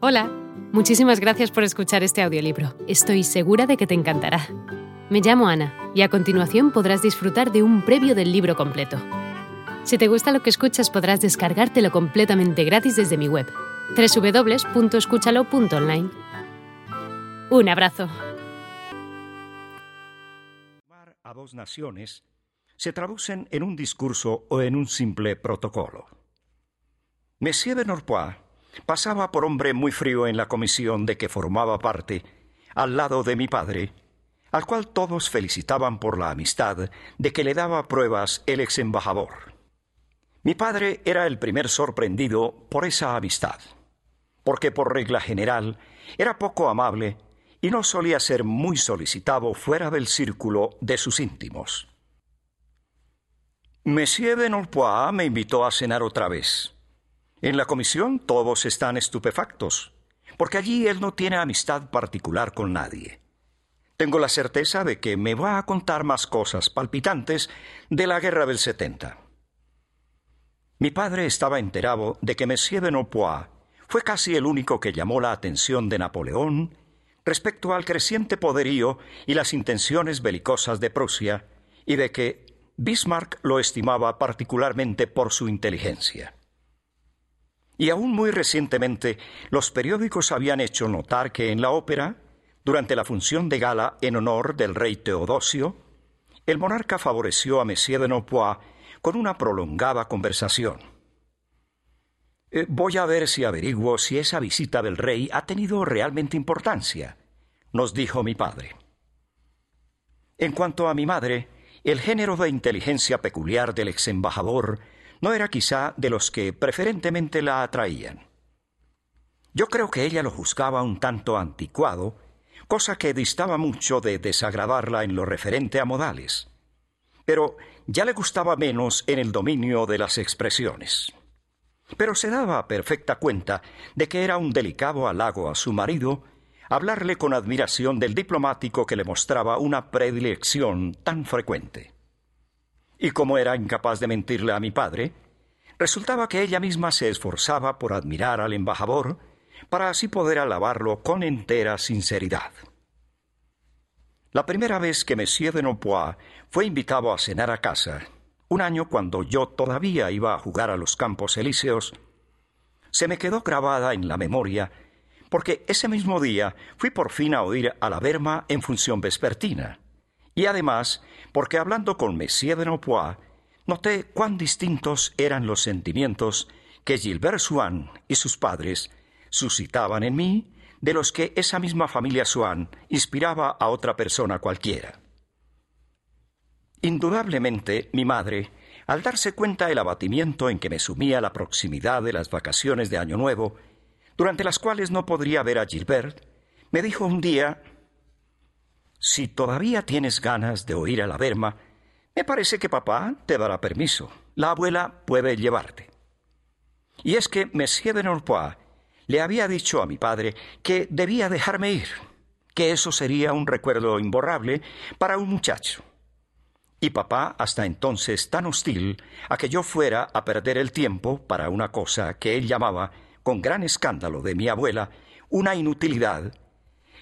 Hola, muchísimas gracias por escuchar este audiolibro. Estoy segura de que te encantará. Me llamo Ana y a continuación podrás disfrutar de un previo del libro completo. Si te gusta lo que escuchas podrás descargártelo completamente gratis desde mi web, www.escúchalo.online. Un abrazo. A dos naciones se traducen en un discurso o en un simple protocolo. Monsieur de Norpois pasaba por hombre muy frío en la comisión de que formaba parte, al lado de mi padre, al cual todos felicitaban por la amistad de que le daba pruebas el ex embajador. Mi padre era el primer sorprendido por esa amistad, porque por regla general era poco amable y no solía ser muy solicitado fuera del círculo de sus íntimos. Monsieur Norpois me invitó a cenar otra vez en la comisión todos están estupefactos, porque allí él no tiene amistad particular con nadie. Tengo la certeza de que me va a contar más cosas palpitantes de la guerra del 70. Mi padre estaba enterado de que Monsieur de Nopois fue casi el único que llamó la atención de Napoleón respecto al creciente poderío y las intenciones belicosas de Prusia, y de que Bismarck lo estimaba particularmente por su inteligencia. Y aún muy recientemente, los periódicos habían hecho notar que en la ópera, durante la función de gala en honor del rey Teodosio, el monarca favoreció a Monsieur de Nopois con una prolongada conversación. Eh, voy a ver si averiguo si esa visita del rey ha tenido realmente importancia, nos dijo mi padre. En cuanto a mi madre, el género de inteligencia peculiar del ex embajador no era quizá de los que preferentemente la atraían. Yo creo que ella lo juzgaba un tanto anticuado, cosa que distaba mucho de desagradarla en lo referente a modales. Pero ya le gustaba menos en el dominio de las expresiones. Pero se daba perfecta cuenta de que era un delicado halago a su marido hablarle con admiración del diplomático que le mostraba una predilección tan frecuente. Y como era incapaz de mentirle a mi padre, resultaba que ella misma se esforzaba por admirar al embajador para así poder alabarlo con entera sinceridad. La primera vez que Monsieur de Nopois fue invitado a cenar a casa, un año cuando yo todavía iba a jugar a los campos elíseos, se me quedó grabada en la memoria porque ese mismo día fui por fin a oír a la Berma en función vespertina y además porque hablando con Monsieur de Nopois, noté cuán distintos eran los sentimientos que Gilbert Swann y sus padres suscitaban en mí de los que esa misma familia Swann inspiraba a otra persona cualquiera. Indudablemente, mi madre, al darse cuenta del abatimiento en que me sumía la proximidad de las vacaciones de Año Nuevo, durante las cuales no podría ver a Gilbert, me dijo un día si todavía tienes ganas de oír a la Berma, me parece que papá te dará permiso. La abuela puede llevarte. Y es que Monsieur de Norpois le había dicho a mi padre que debía dejarme ir, que eso sería un recuerdo imborrable para un muchacho. Y papá, hasta entonces tan hostil a que yo fuera a perder el tiempo para una cosa que él llamaba, con gran escándalo de mi abuela, una inutilidad,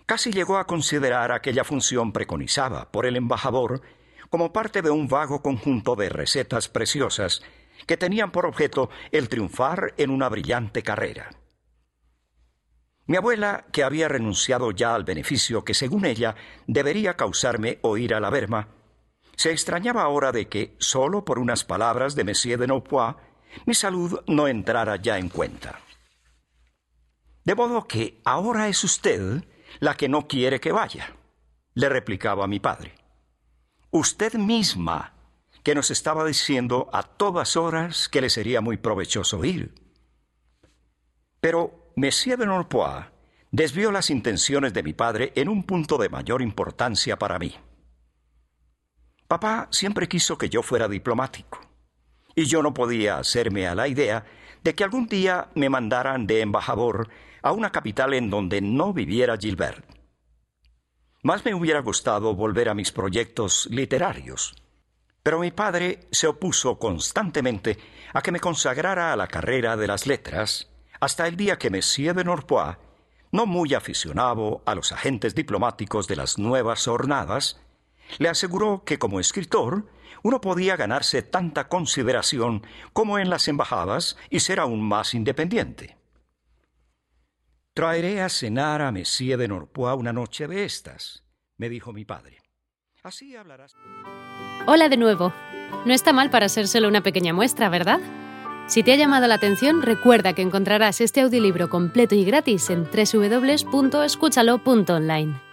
casi llegó a considerar aquella función preconizada por el embajador como parte de un vago conjunto de recetas preciosas que tenían por objeto el triunfar en una brillante carrera. Mi abuela, que había renunciado ya al beneficio que según ella debería causarme oír a la Berma, se extrañaba ahora de que, solo por unas palabras de Monsieur de Nopois, mi salud no entrara ya en cuenta. De modo que ahora es usted la que no quiere que vaya, le replicaba mi padre. Usted misma, que nos estaba diciendo a todas horas que le sería muy provechoso ir. Pero Monsieur de Norpois desvió las intenciones de mi padre en un punto de mayor importancia para mí. Papá siempre quiso que yo fuera diplomático, y yo no podía hacerme a la idea de que algún día me mandaran de embajador a una capital en donde no viviera Gilbert. Más me hubiera gustado volver a mis proyectos literarios, pero mi padre se opuso constantemente a que me consagrara a la carrera de las letras hasta el día que Monsieur de Norpois no muy aficionado a los agentes diplomáticos de las nuevas jornadas, le aseguró que como escritor uno podía ganarse tanta consideración como en las embajadas y ser aún más independiente. Traeré a cenar a Messie de Norpois una noche de estas, me dijo mi padre. Así hablarás. Hola de nuevo. No está mal para ser solo una pequeña muestra, ¿verdad? Si te ha llamado la atención, recuerda que encontrarás este audiolibro completo y gratis en www.escúchalo.online.